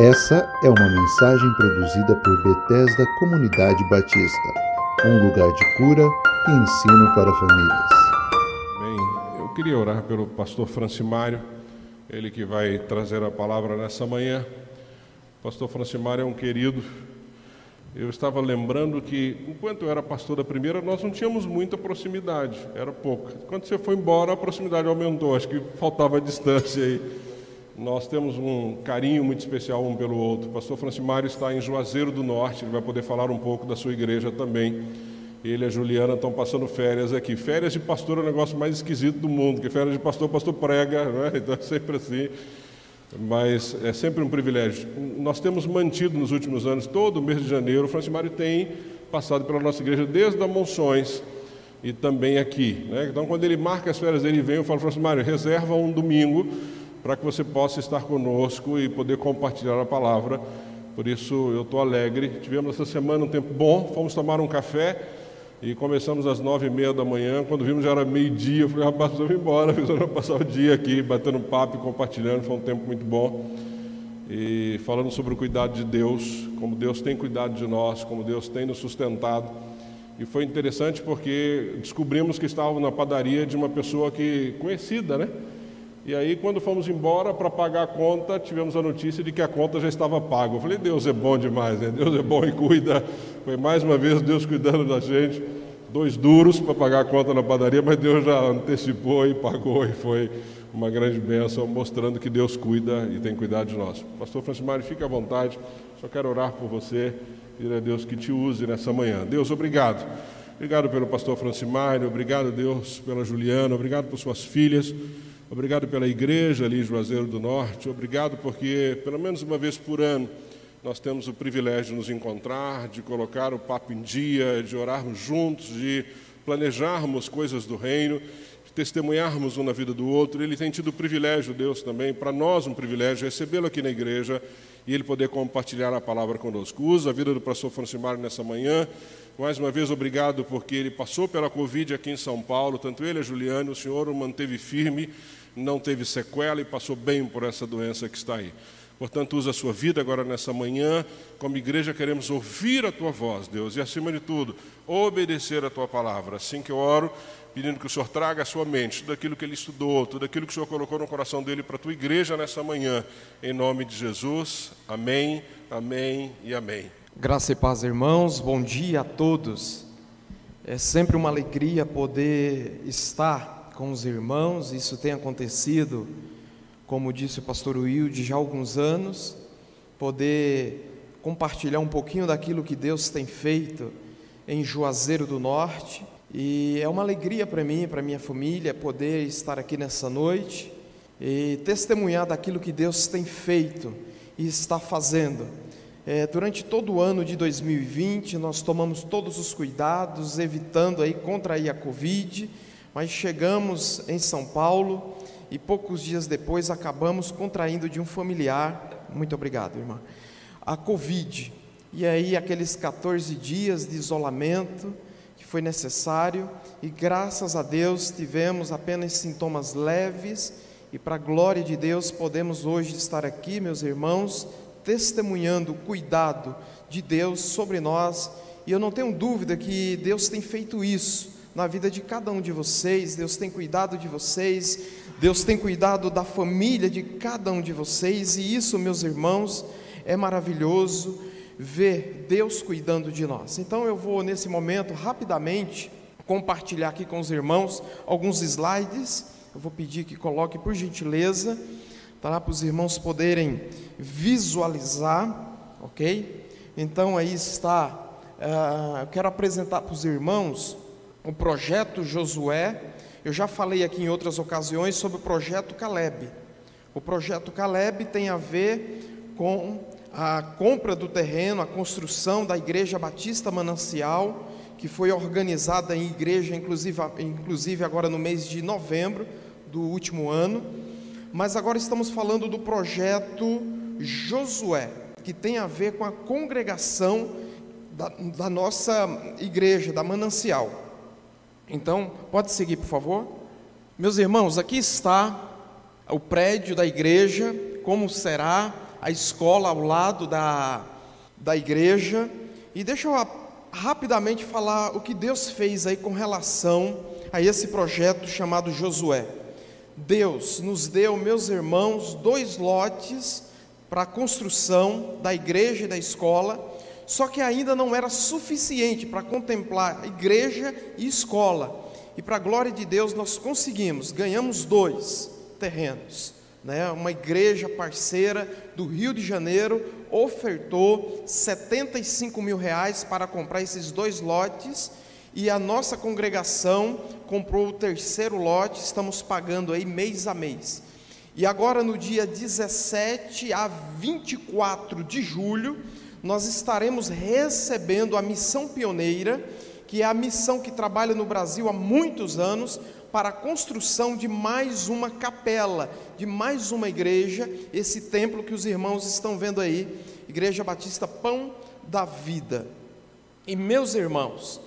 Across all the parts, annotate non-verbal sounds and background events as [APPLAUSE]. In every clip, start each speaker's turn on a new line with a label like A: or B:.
A: Essa é uma mensagem produzida por Bethesda Comunidade Batista, um lugar de cura e ensino para famílias.
B: Bem, eu queria orar pelo pastor Francimário, ele que vai trazer a palavra nessa manhã. O pastor Francimário é um querido. Eu estava lembrando que, enquanto eu era pastor da primeira, nós não tínhamos muita proximidade, era pouca. Quando você foi embora, a proximidade aumentou, acho que faltava distância aí. Nós temos um carinho muito especial um pelo outro. O pastor Francimário está em Juazeiro do Norte, ele vai poder falar um pouco da sua igreja também. Ele e a Juliana estão passando férias aqui. Férias de pastor é o negócio mais esquisito do mundo, porque férias de pastor, pastor prega, né? [LAUGHS] então é sempre assim. Mas é sempre um privilégio. Nós temos mantido nos últimos anos, todo mês de janeiro, o Francimário tem passado pela nossa igreja desde a Monções e também aqui. Né? Então, quando ele marca as férias dele vem, eu falo, Francimário, reserva um domingo para que você possa estar conosco e poder compartilhar a palavra. Por isso eu estou alegre. Tivemos essa semana um tempo bom, fomos tomar um café e começamos às nove e meia da manhã. Quando vimos já era meio-dia, eu falei, rapaz, vamos embora, [LAUGHS] precisamos passar o dia aqui batendo papo e compartilhando. Foi um tempo muito bom. E falando sobre o cuidado de Deus, como Deus tem cuidado de nós, como Deus tem nos sustentado. E foi interessante porque descobrimos que estávamos na padaria de uma pessoa que conhecida, né? E aí, quando fomos embora para pagar a conta, tivemos a notícia de que a conta já estava paga. Eu falei, Deus é bom demais, né? Deus é bom e cuida. Foi mais uma vez Deus cuidando da gente. Dois duros para pagar a conta na padaria, mas Deus já antecipou e pagou, e foi uma grande bênção, mostrando que Deus cuida e tem cuidado de nós. Pastor Francimário, fique à vontade, só quero orar por você, pedir a Deus que te use nessa manhã. Deus, obrigado. Obrigado pelo pastor Francimário, obrigado, Deus, pela Juliana, obrigado por suas filhas. Obrigado pela igreja ali em Juazeiro do Norte. Obrigado porque, pelo menos uma vez por ano, nós temos o privilégio de nos encontrar, de colocar o papo em dia, de orarmos juntos, de planejarmos coisas do reino, de testemunharmos um na vida do outro. Ele tem tido o privilégio, Deus também, para nós um privilégio, recebê-lo aqui na igreja e ele poder compartilhar a palavra conosco. Usa a vida do pastor Francimário nessa manhã. Mais uma vez, obrigado porque ele passou pela Covid aqui em São Paulo, tanto ele a Juliana, o Senhor o manteve firme não teve sequela e passou bem por essa doença que está aí. Portanto, usa a sua vida agora nessa manhã. Como igreja, queremos ouvir a tua voz, Deus, e acima de tudo, obedecer a tua palavra. Assim que eu oro, pedindo que o Senhor traga à sua mente tudo aquilo que ele estudou, tudo aquilo que o Senhor colocou no coração dele para a tua igreja nessa manhã. Em nome de Jesus. Amém, amém e amém.
C: Graça e paz, irmãos. Bom dia a todos. É sempre uma alegria poder estar com os irmãos, isso tem acontecido, como disse o pastor Wilde, já há alguns anos, poder compartilhar um pouquinho daquilo que Deus tem feito em Juazeiro do Norte. E é uma alegria para mim, para minha família, poder estar aqui nessa noite e testemunhar daquilo que Deus tem feito e está fazendo. É, durante todo o ano de 2020, nós tomamos todos os cuidados, evitando aí contrair a Covid mas chegamos em São Paulo e poucos dias depois acabamos contraindo de um familiar, muito obrigado, irmã, a Covid. E aí, aqueles 14 dias de isolamento que foi necessário, e graças a Deus tivemos apenas sintomas leves, e para a glória de Deus podemos hoje estar aqui, meus irmãos, testemunhando o cuidado de Deus sobre nós, e eu não tenho dúvida que Deus tem feito isso na vida de cada um de vocês, Deus tem cuidado de vocês, Deus tem cuidado da família de cada um de vocês, e isso, meus irmãos, é maravilhoso ver Deus cuidando de nós. Então eu vou nesse momento rapidamente compartilhar aqui com os irmãos alguns slides. Eu vou pedir que coloque por gentileza, tá? para os irmãos poderem visualizar, ok? Então aí está. Uh, eu quero apresentar para os irmãos o projeto Josué. Eu já falei aqui em outras ocasiões sobre o projeto Caleb. O projeto Caleb tem a ver com a compra do terreno, a construção da Igreja Batista Manancial, que foi organizada em igreja, inclusive, agora no mês de novembro do último ano. Mas agora estamos falando do projeto Josué, que tem a ver com a congregação da, da nossa igreja, da Manancial. Então, pode seguir, por favor. Meus irmãos, aqui está o prédio da igreja, como será a escola ao lado da, da igreja. E deixa eu rapidamente falar o que Deus fez aí com relação a esse projeto chamado Josué. Deus nos deu, meus irmãos, dois lotes para a construção da igreja e da escola, só que ainda não era suficiente para contemplar igreja e escola. E para a glória de Deus nós conseguimos, ganhamos dois terrenos. Né? Uma igreja parceira do Rio de Janeiro ofertou 75 mil reais para comprar esses dois lotes e a nossa congregação comprou o terceiro lote, estamos pagando aí mês a mês. E agora no dia 17 a 24 de julho, nós estaremos recebendo a missão pioneira, que é a missão que trabalha no Brasil há muitos anos para a construção de mais uma capela, de mais uma igreja, esse templo que os irmãos estão vendo aí, Igreja Batista Pão da Vida. E meus irmãos,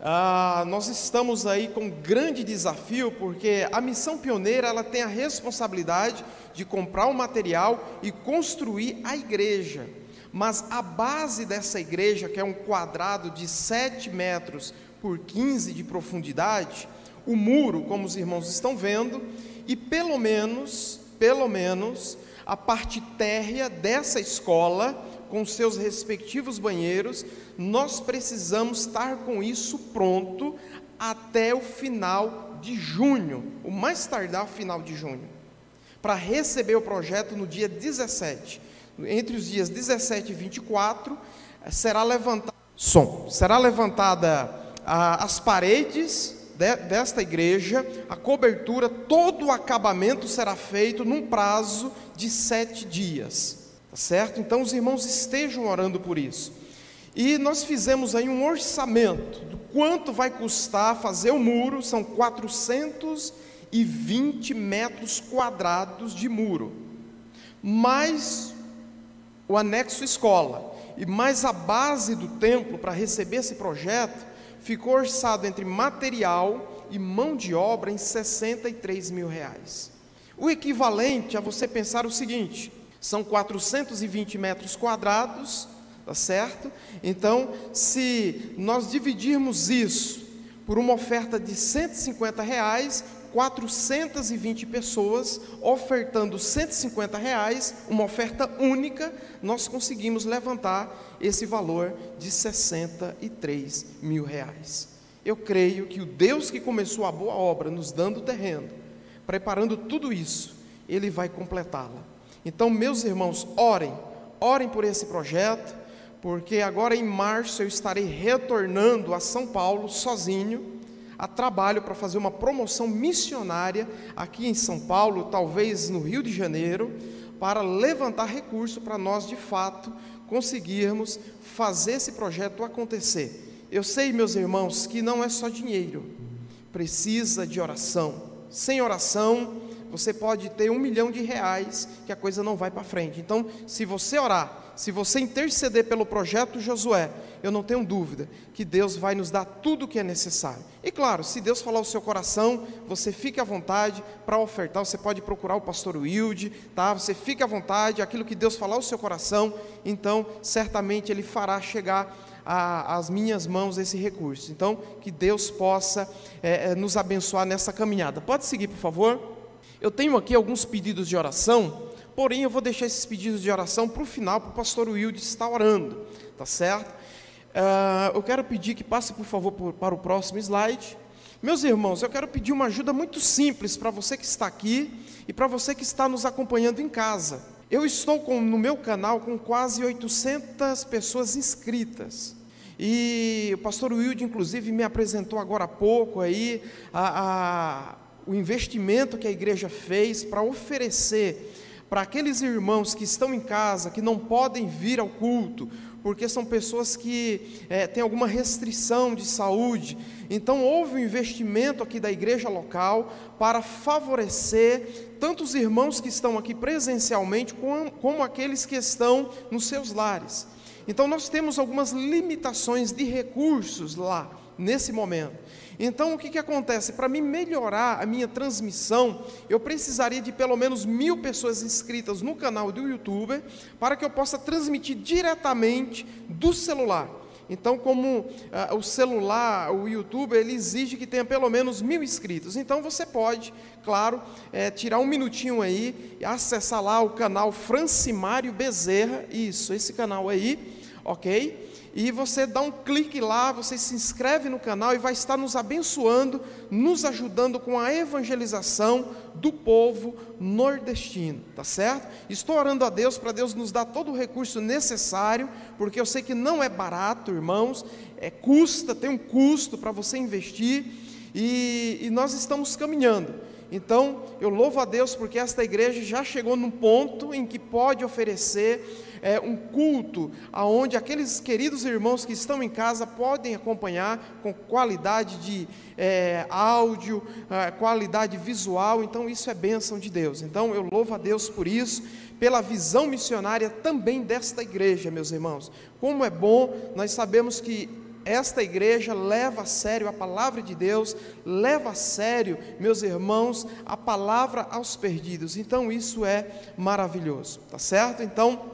C: ah, nós estamos aí com um grande desafio, porque a missão pioneira ela tem a responsabilidade de comprar o material e construir a igreja. Mas a base dessa igreja, que é um quadrado de 7 metros por 15 de profundidade, o muro, como os irmãos estão vendo, e pelo menos, pelo menos, a parte térrea dessa escola, com seus respectivos banheiros, nós precisamos estar com isso pronto até o final de junho, o mais tardar final de junho, para receber o projeto no dia 17. Entre os dias 17 e 24, será levantada som, será levantada a, as paredes de, desta igreja, a cobertura, todo o acabamento será feito num prazo de sete dias. Tá certo? Então os irmãos estejam orando por isso. E nós fizemos aí um orçamento do quanto vai custar fazer o muro, são 420 metros quadrados de muro, mais o anexo escola e mais a base do templo para receber esse projeto, ficou orçado entre material e mão de obra em 63 mil reais. O equivalente a você pensar o seguinte: são 420 metros quadrados, tá certo? Então, se nós dividirmos isso por uma oferta de 150 reais, 420 pessoas ofertando 150 reais, uma oferta única, nós conseguimos levantar esse valor de 63 mil reais. Eu creio que o Deus que começou a boa obra, nos dando terreno, preparando tudo isso, Ele vai completá-la. Então, meus irmãos, orem, orem por esse projeto, porque agora em março eu estarei retornando a São Paulo sozinho, a trabalho para fazer uma promoção missionária aqui em São Paulo, talvez no Rio de Janeiro, para levantar recurso para nós de fato conseguirmos fazer esse projeto acontecer. Eu sei, meus irmãos, que não é só dinheiro, precisa de oração. Sem oração, você pode ter um milhão de reais que a coisa não vai para frente. Então, se você orar, se você interceder pelo projeto Josué, eu não tenho dúvida que Deus vai nos dar tudo o que é necessário. E claro, se Deus falar o seu coração, você fique à vontade para ofertar. Você pode procurar o pastor Wilde, tá? Você fique à vontade, aquilo que Deus falar o seu coração, então certamente Ele fará chegar às minhas mãos esse recurso. Então, que Deus possa é, nos abençoar nessa caminhada. Pode seguir, por favor. Eu tenho aqui alguns pedidos de oração, porém eu vou deixar esses pedidos de oração para o final, para o pastor Wilde estar orando, tá certo? Uh, eu quero pedir que passe, por favor, por, para o próximo slide. Meus irmãos, eu quero pedir uma ajuda muito simples para você que está aqui e para você que está nos acompanhando em casa. Eu estou com, no meu canal com quase 800 pessoas inscritas. E o pastor Wilde, inclusive, me apresentou agora há pouco aí a, a o investimento que a igreja fez para oferecer para aqueles irmãos que estão em casa, que não podem vir ao culto, porque são pessoas que é, têm alguma restrição de saúde. Então, houve um investimento aqui da igreja local para favorecer tanto os irmãos que estão aqui presencialmente, como, como aqueles que estão nos seus lares. Então, nós temos algumas limitações de recursos lá nesse momento. Então, o que, que acontece? Para mim melhorar a minha transmissão, eu precisaria de pelo menos mil pessoas inscritas no canal do YouTube para que eu possa transmitir diretamente do celular. Então, como uh, o celular, o YouTube, ele exige que tenha pelo menos mil inscritos. Então, você pode, claro, é, tirar um minutinho aí e acessar lá o canal Francimário Bezerra. Isso, esse canal aí, ok? E você dá um clique lá, você se inscreve no canal e vai estar nos abençoando, nos ajudando com a evangelização do povo nordestino, tá certo? Estou orando a Deus para Deus nos dar todo o recurso necessário, porque eu sei que não é barato, irmãos, é custa, tem um custo para você investir e, e nós estamos caminhando. Então, eu louvo a Deus porque esta igreja já chegou num ponto em que pode oferecer é, um culto aonde aqueles queridos irmãos que estão em casa podem acompanhar com qualidade de é, áudio, é, qualidade visual. Então isso é bênção de Deus. Então eu louvo a Deus por isso, pela visão missionária também desta igreja, meus irmãos. Como é bom, nós sabemos que esta igreja leva a sério a palavra de Deus, leva a sério, meus irmãos, a palavra aos perdidos. Então isso é maravilhoso, tá certo? Então,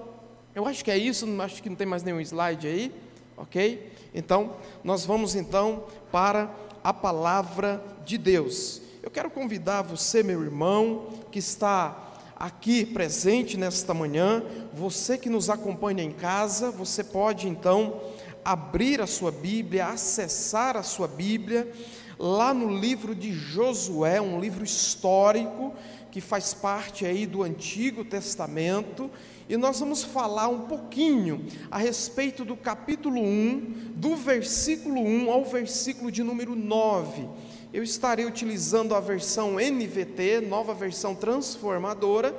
C: eu acho que é isso, acho que não tem mais nenhum slide aí, ok? Então, nós vamos então para a palavra de Deus. Eu quero convidar você, meu irmão, que está aqui presente nesta manhã, você que nos acompanha em casa, você pode então abrir a sua Bíblia, acessar a sua Bíblia, lá no livro de Josué, um livro histórico que faz parte aí do Antigo Testamento, e nós vamos falar um pouquinho a respeito do capítulo 1, do versículo 1 ao versículo de número 9. Eu estarei utilizando a versão NVT, nova versão transformadora,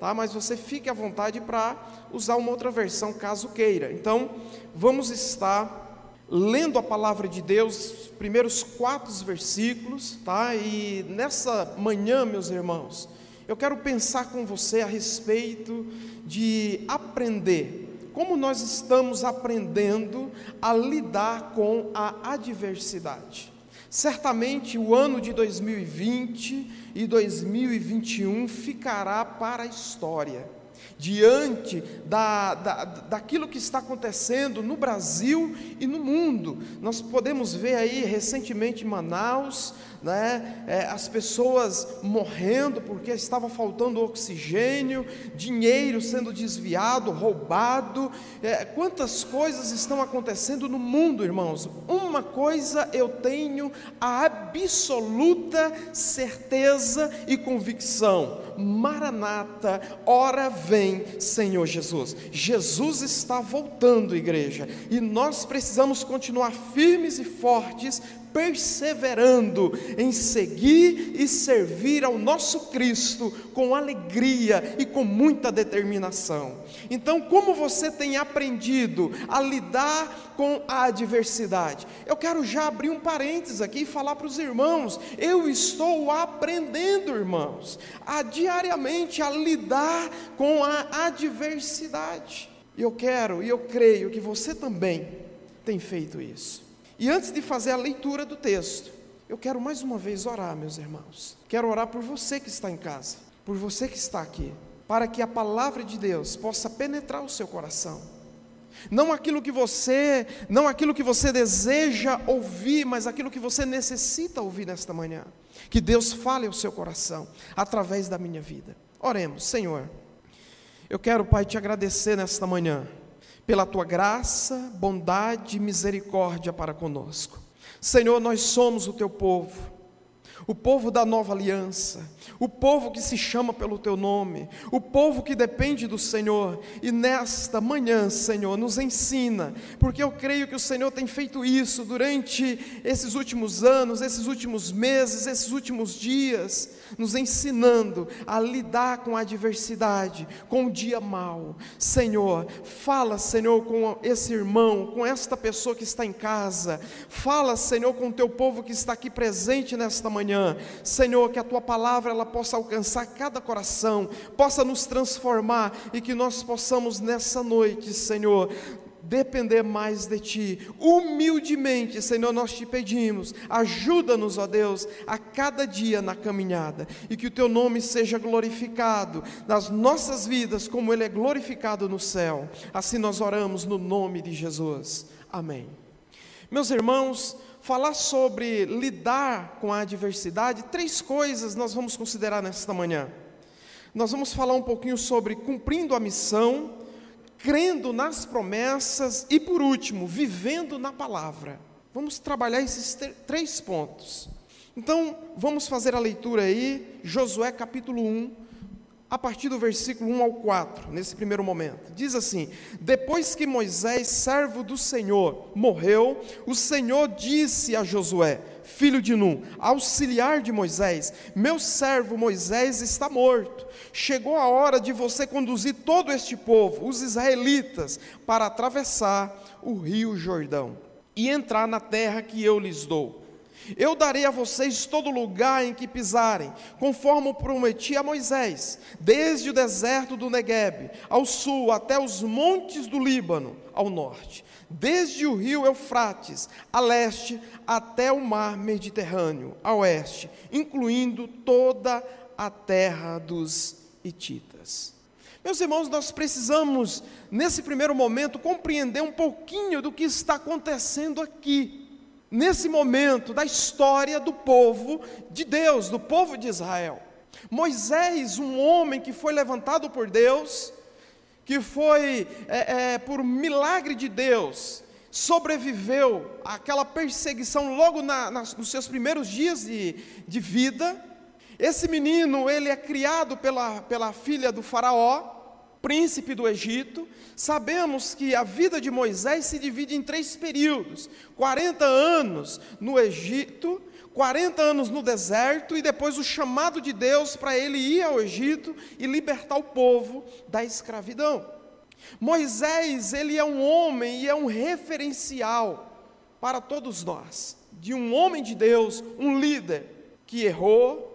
C: tá? mas você fique à vontade para usar uma outra versão caso queira. Então, vamos estar lendo a palavra de Deus, os primeiros quatro versículos, tá? E nessa manhã, meus irmãos, eu quero pensar com você a respeito de aprender, como nós estamos aprendendo a lidar com a adversidade. Certamente o ano de 2020 e 2021 ficará para a história diante da, da, daquilo que está acontecendo no Brasil e no mundo. Nós podemos ver aí recentemente em Manaus, né? É, as pessoas morrendo porque estava faltando oxigênio, dinheiro sendo desviado, roubado. É, quantas coisas estão acontecendo no mundo, irmãos? Uma coisa eu tenho a absoluta certeza e convicção: Maranata, hora vem, Senhor Jesus. Jesus está voltando, igreja, e nós precisamos continuar firmes e fortes perseverando em seguir e servir ao nosso Cristo com alegria e com muita determinação. Então, como você tem aprendido a lidar com a adversidade? Eu quero já abrir um parênteses aqui e falar para os irmãos: eu estou aprendendo, irmãos, a diariamente a lidar com a adversidade. E eu quero e eu creio que você também tem feito isso. E antes de fazer a leitura do texto, eu quero mais uma vez orar, meus irmãos. Quero orar por você que está em casa, por você que está aqui, para que a palavra de Deus possa penetrar o seu coração. Não aquilo que você, não aquilo que você deseja ouvir, mas aquilo que você necessita ouvir nesta manhã. Que Deus fale ao seu coração através da minha vida. Oremos, Senhor. Eu quero, Pai, te agradecer nesta manhã pela tua graça, bondade e misericórdia para conosco. Senhor, nós somos o teu povo o povo da nova aliança, o povo que se chama pelo teu nome, o povo que depende do Senhor, e nesta manhã, Senhor, nos ensina, porque eu creio que o Senhor tem feito isso durante esses últimos anos, esses últimos meses, esses últimos dias, nos ensinando a lidar com a adversidade, com o dia mau. Senhor, fala, Senhor, com esse irmão, com esta pessoa que está em casa, fala, Senhor, com o teu povo que está aqui presente nesta manhã manhã. Senhor, que a tua palavra ela possa alcançar cada coração, possa nos transformar e que nós possamos nessa noite, Senhor, depender mais de Ti. Humildemente, Senhor, nós te pedimos, ajuda-nos, ó Deus, a cada dia na caminhada e que o Teu nome seja glorificado nas nossas vidas, como Ele é glorificado no céu. Assim nós oramos no nome de Jesus. Amém. Meus irmãos, falar sobre lidar com a adversidade, três coisas nós vamos considerar nesta manhã. Nós vamos falar um pouquinho sobre cumprindo a missão, crendo nas promessas e, por último, vivendo na palavra. Vamos trabalhar esses três pontos. Então, vamos fazer a leitura aí, Josué capítulo 1, a partir do versículo 1 ao 4, nesse primeiro momento. Diz assim: Depois que Moisés, servo do Senhor, morreu, o Senhor disse a Josué: filho de Num, auxiliar de Moisés: Meu servo Moisés está morto. Chegou a hora de você conduzir todo este povo, os israelitas, para atravessar o rio Jordão e entrar na terra que eu lhes dou. Eu darei a vocês todo lugar em que pisarem, conforme prometi a Moisés, desde o deserto do Negueb, ao sul até os montes do Líbano, ao norte desde o rio Eufrates, a leste, até o mar Mediterrâneo, a oeste, incluindo toda a terra dos Hititas. Meus irmãos, nós precisamos, nesse primeiro momento, compreender um pouquinho do que está acontecendo aqui, nesse momento da história do povo de Deus, do povo de Israel. Moisés, um homem que foi levantado por Deus, que foi, é, é, por milagre de Deus, sobreviveu àquela perseguição logo na, nas, nos seus primeiros dias de, de vida. Esse menino, ele é criado pela, pela filha do faraó, príncipe do Egito. Sabemos que a vida de Moisés se divide em três períodos: 40 anos no Egito, 40 anos no deserto e depois o chamado de Deus para ele ir ao Egito e libertar o povo da escravidão. Moisés, ele é um homem e é um referencial para todos nós, de um homem de Deus, um líder que errou,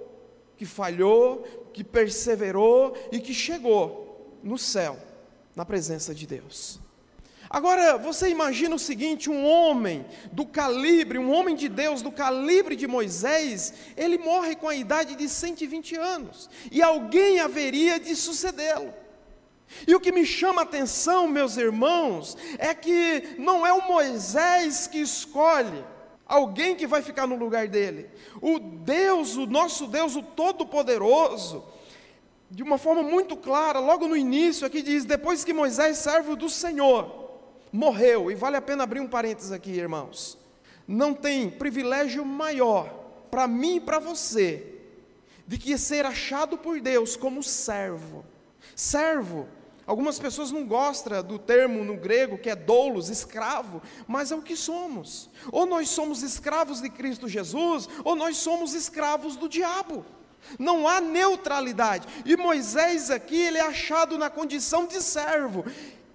C: que falhou, que perseverou e que chegou no céu, na presença de Deus. Agora, você imagina o seguinte: um homem do calibre, um homem de Deus do calibre de Moisés, ele morre com a idade de 120 anos, e alguém haveria de sucedê-lo. E o que me chama a atenção, meus irmãos, é que não é o Moisés que escolhe alguém que vai ficar no lugar dele. O Deus, o nosso Deus, o Todo-Poderoso, de uma forma muito clara, logo no início aqui diz: depois que Moisés, servo do Senhor, morreu, e vale a pena abrir um parênteses aqui, irmãos. Não tem privilégio maior para mim e para você de que ser achado por Deus como servo. Servo, algumas pessoas não gostam do termo no grego que é doulos, escravo, mas é o que somos. Ou nós somos escravos de Cristo Jesus, ou nós somos escravos do diabo. Não há neutralidade. E Moisés aqui, ele é achado na condição de servo.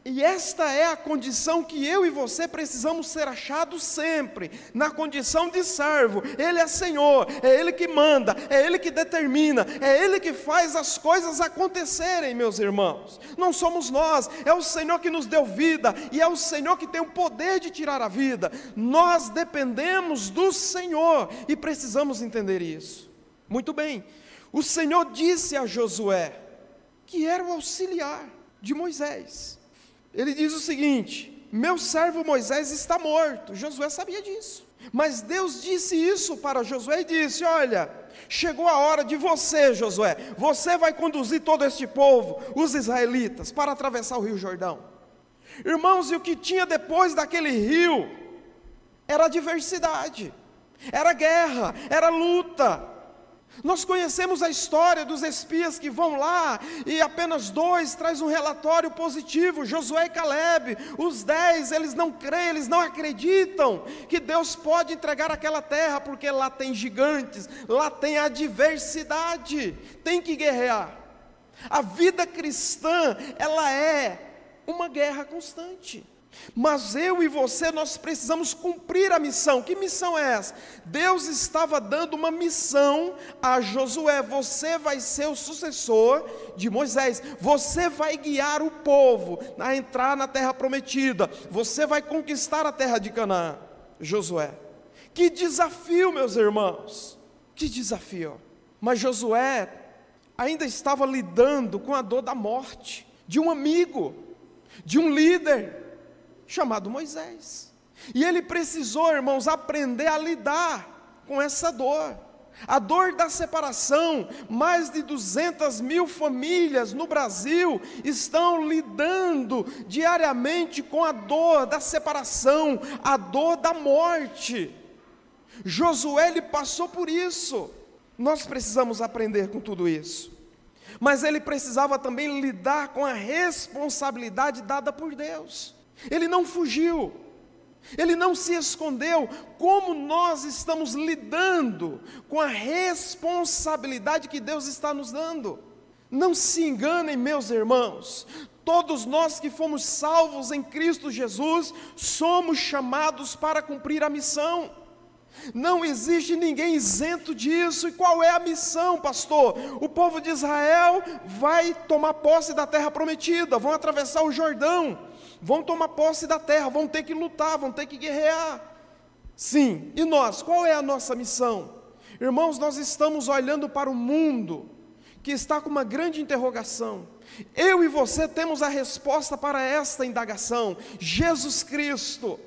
C: E esta é a condição que eu e você precisamos ser achados sempre, na condição de servo. Ele é Senhor, é Ele que manda, é Ele que determina, é Ele que faz as coisas acontecerem, meus irmãos. Não somos nós, é o Senhor que nos deu vida e é o Senhor que tem o poder de tirar a vida. Nós dependemos do Senhor e precisamos entender isso. Muito bem, o Senhor disse a Josué que era o auxiliar de Moisés ele diz o seguinte: Meu servo Moisés está morto. Josué sabia disso. Mas Deus disse isso para Josué e disse: Olha, chegou a hora de você, Josué. Você vai conduzir todo este povo, os israelitas, para atravessar o rio Jordão. Irmãos, e o que tinha depois daquele rio era diversidade, era guerra, era luta, nós conhecemos a história dos espias que vão lá e apenas dois traz um relatório positivo, Josué e Caleb. Os dez, eles não creem, eles não acreditam que Deus pode entregar aquela terra, porque lá tem gigantes, lá tem adversidade, tem que guerrear. A vida cristã, ela é uma guerra constante. Mas eu e você, nós precisamos cumprir a missão. Que missão é essa? Deus estava dando uma missão a Josué: você vai ser o sucessor de Moisés, você vai guiar o povo a entrar na terra prometida, você vai conquistar a terra de Canaã. Josué, que desafio, meus irmãos, que desafio. Mas Josué ainda estava lidando com a dor da morte de um amigo, de um líder chamado Moisés. E ele precisou, irmãos, aprender a lidar com essa dor. A dor da separação, mais de 200 mil famílias no Brasil estão lidando diariamente com a dor da separação, a dor da morte. Josué ele passou por isso. Nós precisamos aprender com tudo isso. Mas ele precisava também lidar com a responsabilidade dada por Deus. Ele não fugiu, ele não se escondeu. Como nós estamos lidando com a responsabilidade que Deus está nos dando? Não se enganem, meus irmãos. Todos nós que fomos salvos em Cristo Jesus somos chamados para cumprir a missão. Não existe ninguém isento disso. E qual é a missão, pastor? O povo de Israel vai tomar posse da terra prometida, vão atravessar o Jordão vão tomar posse da terra, vão ter que lutar, vão ter que guerrear. Sim, e nós, qual é a nossa missão? Irmãos, nós estamos olhando para o mundo que está com uma grande interrogação. Eu e você temos a resposta para esta indagação: Jesus Cristo.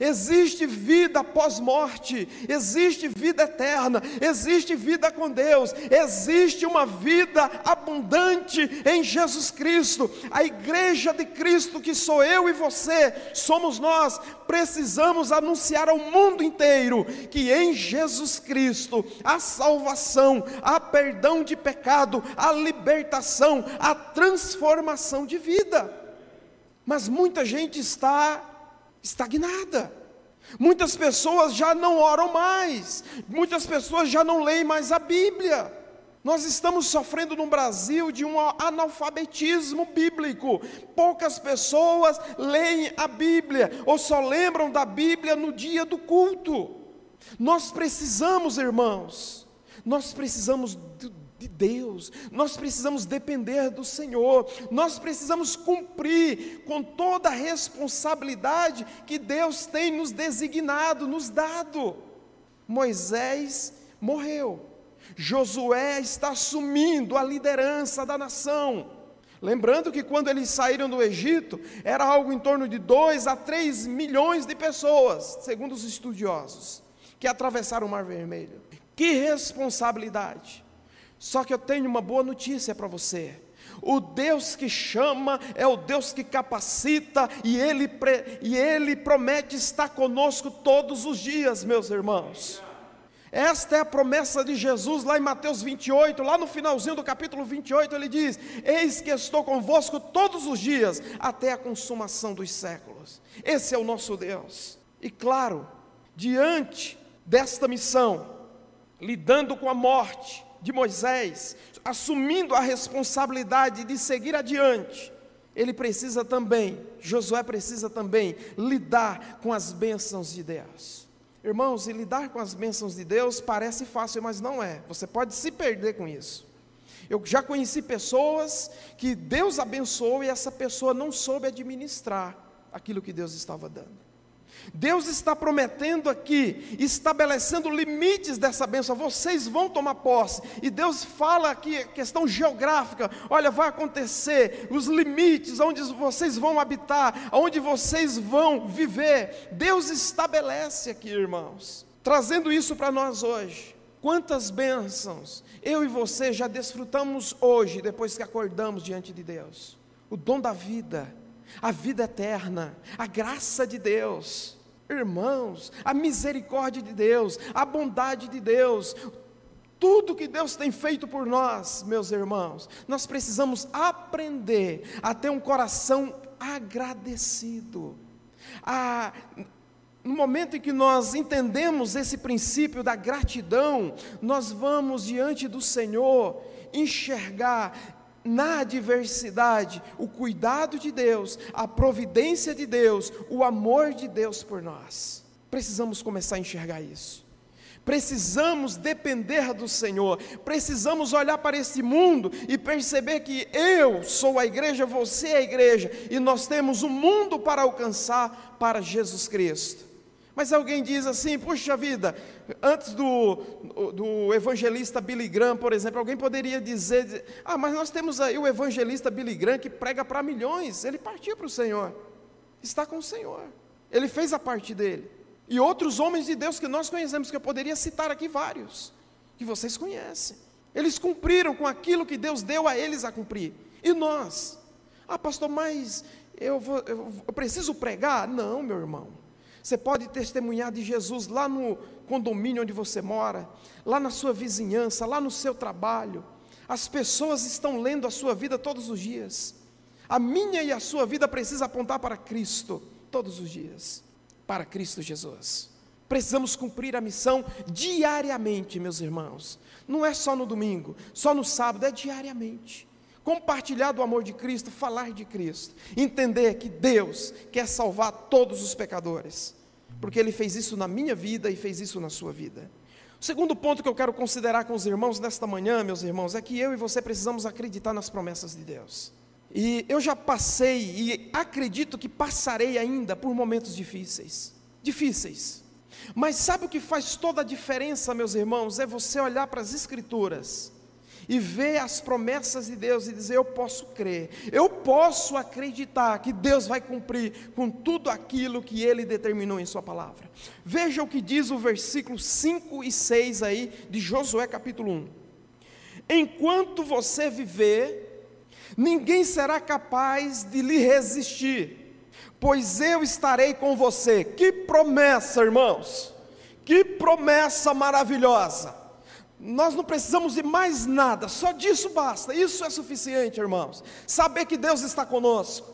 C: Existe vida após morte, existe vida eterna, existe vida com Deus, existe uma vida abundante em Jesus Cristo. A igreja de Cristo, que sou eu e você, somos nós, precisamos anunciar ao mundo inteiro que em Jesus Cristo há salvação, há perdão de pecado, há libertação, há transformação de vida. Mas muita gente está estagnada. Muitas pessoas já não oram mais, muitas pessoas já não leem mais a Bíblia. Nós estamos sofrendo no Brasil de um analfabetismo bíblico. Poucas pessoas leem a Bíblia ou só lembram da Bíblia no dia do culto. Nós precisamos, irmãos, nós precisamos de Deus, nós precisamos depender do Senhor, nós precisamos cumprir com toda a responsabilidade que Deus tem nos designado, nos dado. Moisés morreu, Josué está assumindo a liderança da nação. Lembrando que quando eles saíram do Egito, era algo em torno de 2 a 3 milhões de pessoas, segundo os estudiosos, que atravessaram o Mar Vermelho. Que responsabilidade! Só que eu tenho uma boa notícia para você. O Deus que chama é o Deus que capacita e ele, e ele promete estar conosco todos os dias, meus irmãos. Esta é a promessa de Jesus lá em Mateus 28, lá no finalzinho do capítulo 28, ele diz: Eis que estou convosco todos os dias, até a consumação dos séculos. Esse é o nosso Deus. E claro, diante desta missão, lidando com a morte, de Moisés, assumindo a responsabilidade de seguir adiante, ele precisa também, Josué precisa também lidar com as bênçãos de Deus. Irmãos, e lidar com as bênçãos de Deus parece fácil, mas não é. Você pode se perder com isso. Eu já conheci pessoas que Deus abençoou e essa pessoa não soube administrar aquilo que Deus estava dando. Deus está prometendo aqui, estabelecendo limites dessa bênção. Vocês vão tomar posse. E Deus fala aqui, questão geográfica: olha, vai acontecer, os limites onde vocês vão habitar, onde vocês vão viver. Deus estabelece aqui, irmãos, trazendo isso para nós hoje. Quantas bênçãos eu e você já desfrutamos hoje, depois que acordamos diante de Deus? O dom da vida a vida eterna, a graça de Deus, irmãos, a misericórdia de Deus, a bondade de Deus, tudo que Deus tem feito por nós, meus irmãos, nós precisamos aprender a ter um coração agradecido. A, no momento em que nós entendemos esse princípio da gratidão, nós vamos diante do Senhor enxergar na adversidade, o cuidado de Deus, a providência de Deus, o amor de Deus por nós. Precisamos começar a enxergar isso. Precisamos depender do Senhor, precisamos olhar para esse mundo e perceber que eu sou a igreja, você é a igreja, e nós temos um mundo para alcançar para Jesus Cristo. Mas alguém diz assim, puxa vida, antes do, do evangelista Billy Graham, por exemplo, alguém poderia dizer, ah, mas nós temos aí o evangelista Billy Graham que prega para milhões, ele partiu para o Senhor, está com o Senhor, ele fez a parte dele. E outros homens de Deus que nós conhecemos, que eu poderia citar aqui vários, que vocês conhecem. Eles cumpriram com aquilo que Deus deu a eles a cumprir. E nós? Ah, pastor, mas eu, vou, eu, eu preciso pregar? Não, meu irmão. Você pode testemunhar de Jesus lá no condomínio onde você mora, lá na sua vizinhança, lá no seu trabalho. As pessoas estão lendo a sua vida todos os dias. A minha e a sua vida precisa apontar para Cristo todos os dias para Cristo Jesus. Precisamos cumprir a missão diariamente, meus irmãos. Não é só no domingo, só no sábado, é diariamente. Compartilhar do amor de Cristo, falar de Cristo, entender que Deus quer salvar todos os pecadores, porque Ele fez isso na minha vida e fez isso na sua vida. O segundo ponto que eu quero considerar com os irmãos nesta manhã, meus irmãos, é que eu e você precisamos acreditar nas promessas de Deus. E eu já passei e acredito que passarei ainda por momentos difíceis. Difíceis. Mas sabe o que faz toda a diferença, meus irmãos? É você olhar para as Escrituras e ver as promessas de Deus e dizer: Eu posso crer, eu posso acreditar que Deus vai cumprir com tudo aquilo que Ele determinou em Sua palavra. Veja o que diz o versículo 5 e 6 aí de Josué capítulo 1. Enquanto você viver, ninguém será capaz de lhe resistir, pois eu estarei com você. Que promessa, irmãos! Que promessa maravilhosa! Nós não precisamos de mais nada, só disso basta, isso é suficiente, irmãos. Saber que Deus está conosco,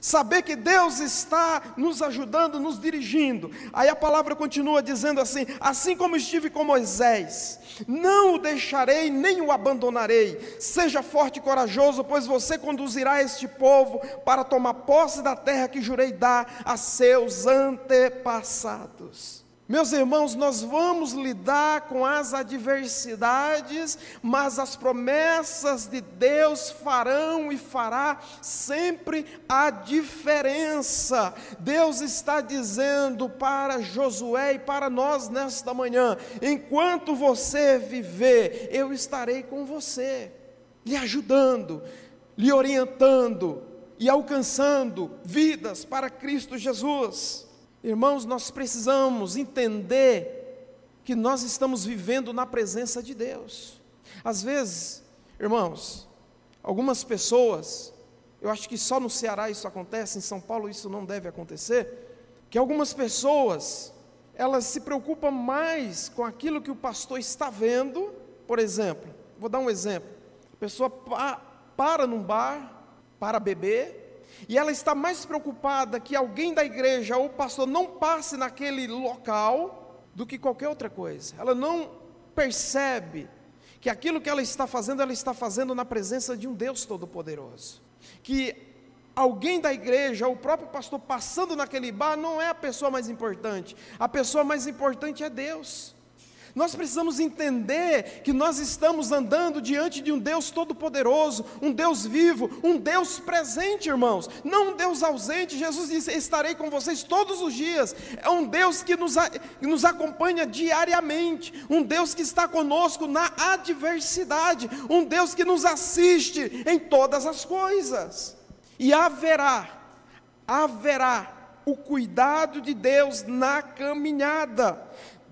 C: saber que Deus está nos ajudando, nos dirigindo. Aí a palavra continua dizendo assim: assim como estive com Moisés, não o deixarei nem o abandonarei. Seja forte e corajoso, pois você conduzirá este povo para tomar posse da terra que jurei dar a seus antepassados. Meus irmãos, nós vamos lidar com as adversidades, mas as promessas de Deus farão e fará sempre a diferença. Deus está dizendo para Josué e para nós nesta manhã: enquanto você viver, eu estarei com você, lhe ajudando, lhe orientando e alcançando vidas para Cristo Jesus. Irmãos, nós precisamos entender que nós estamos vivendo na presença de Deus. Às vezes, irmãos, algumas pessoas, eu acho que só no Ceará isso acontece, em São Paulo isso não deve acontecer, que algumas pessoas, elas se preocupam mais com aquilo que o pastor está vendo, por exemplo, vou dar um exemplo, a pessoa pa para num bar para beber, e ela está mais preocupada que alguém da igreja ou pastor não passe naquele local do que qualquer outra coisa. Ela não percebe que aquilo que ela está fazendo, ela está fazendo na presença de um Deus Todo-Poderoso. Que alguém da igreja, o próprio pastor passando naquele bar, não é a pessoa mais importante. A pessoa mais importante é Deus. Nós precisamos entender que nós estamos andando diante de um Deus todo-poderoso, um Deus vivo, um Deus presente, irmãos, não um Deus ausente. Jesus disse: Estarei com vocês todos os dias. É um Deus que nos, que nos acompanha diariamente, um Deus que está conosco na adversidade, um Deus que nos assiste em todas as coisas. E haverá, haverá o cuidado de Deus na caminhada.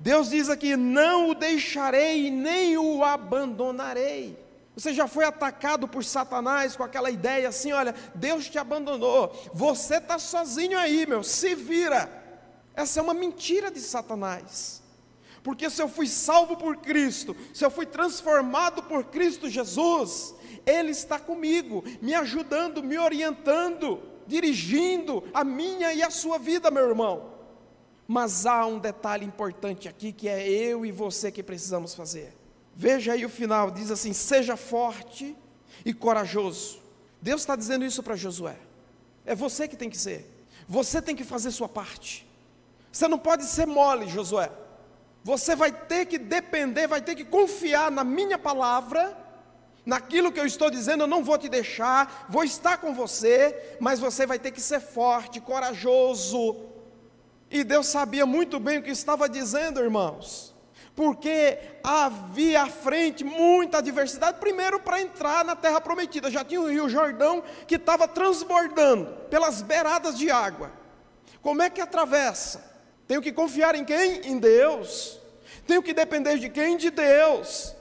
C: Deus diz aqui: não o deixarei nem o abandonarei. Você já foi atacado por Satanás com aquela ideia assim: olha, Deus te abandonou, você está sozinho aí, meu, se vira. Essa é uma mentira de Satanás. Porque se eu fui salvo por Cristo, se eu fui transformado por Cristo Jesus, Ele está comigo, me ajudando, me orientando, dirigindo a minha e a sua vida, meu irmão. Mas há um detalhe importante aqui que é eu e você que precisamos fazer. Veja aí o final, diz assim: seja forte e corajoso. Deus está dizendo isso para Josué. É você que tem que ser. Você tem que fazer sua parte. Você não pode ser mole, Josué. Você vai ter que depender, vai ter que confiar na minha palavra, naquilo que eu estou dizendo, eu não vou te deixar, vou estar com você, mas você vai ter que ser forte, corajoso. E Deus sabia muito bem o que estava dizendo, irmãos porque havia à frente muita adversidade, primeiro para entrar na terra prometida, já tinha o rio Jordão que estava transbordando pelas beiradas de água. Como é que atravessa? Tenho que confiar em quem? Em Deus. Tenho que depender de quem? De Deus.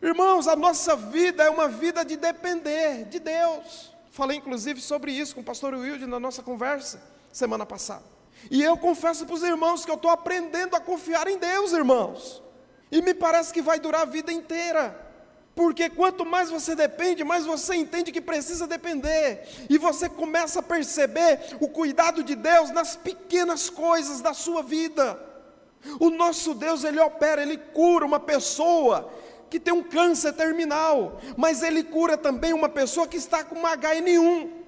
C: Irmãos, a nossa vida é uma vida de depender de Deus. Falei inclusive sobre isso com o pastor Wilde na nossa conversa semana passada. E eu confesso para os irmãos que eu estou aprendendo a confiar em Deus, irmãos. E me parece que vai durar a vida inteira. Porque quanto mais você depende, mais você entende que precisa depender. E você começa a perceber o cuidado de Deus nas pequenas coisas da sua vida. O nosso Deus, ele opera, ele cura uma pessoa que tem um câncer terminal, mas ele cura também uma pessoa que está com uma HN1.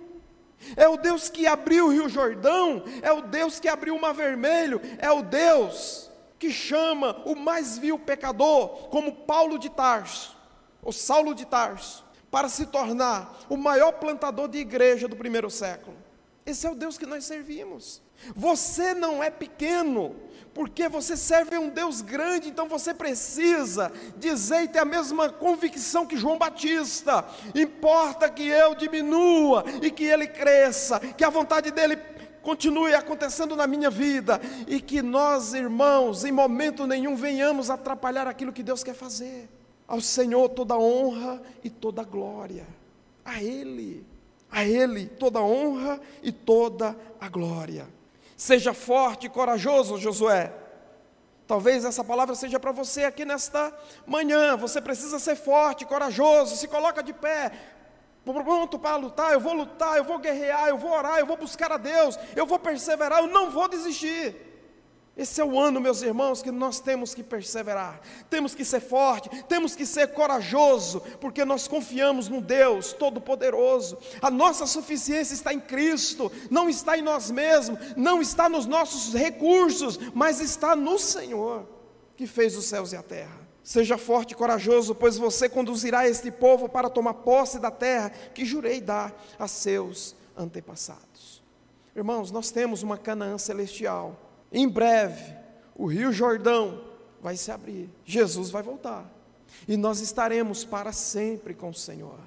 C: É o Deus que abriu o Rio Jordão, é o Deus que abriu o Mar Vermelho, é o Deus que chama o mais vil pecador, como Paulo de Tarso, ou Saulo de Tarso, para se tornar o maior plantador de igreja do primeiro século. Esse é o Deus que nós servimos. Você não é pequeno, porque você serve a um Deus grande, então você precisa dizer e ter a mesma convicção que João Batista: importa que eu diminua e que ele cresça, que a vontade dele continue acontecendo na minha vida e que nós, irmãos, em momento nenhum venhamos atrapalhar aquilo que Deus quer fazer. Ao Senhor toda honra e toda glória. A Ele, a Ele toda honra e toda a glória. Seja forte e corajoso, Josué. Talvez essa palavra seja para você aqui nesta manhã. Você precisa ser forte, corajoso, se coloca de pé, pronto para lutar, eu vou lutar, eu vou guerrear, eu vou orar, eu vou buscar a Deus, eu vou perseverar, eu não vou desistir. Esse é o ano, meus irmãos, que nós temos que perseverar, temos que ser forte, temos que ser corajoso, porque nós confiamos no Deus Todo-Poderoso. A nossa suficiência está em Cristo, não está em nós mesmos, não está nos nossos recursos, mas está no Senhor que fez os céus e a terra. Seja forte e corajoso, pois você conduzirá este povo para tomar posse da terra que jurei dar a seus antepassados. Irmãos, nós temos uma Canaã celestial. Em breve, o Rio Jordão vai se abrir. Jesus vai voltar. E nós estaremos para sempre com o Senhor.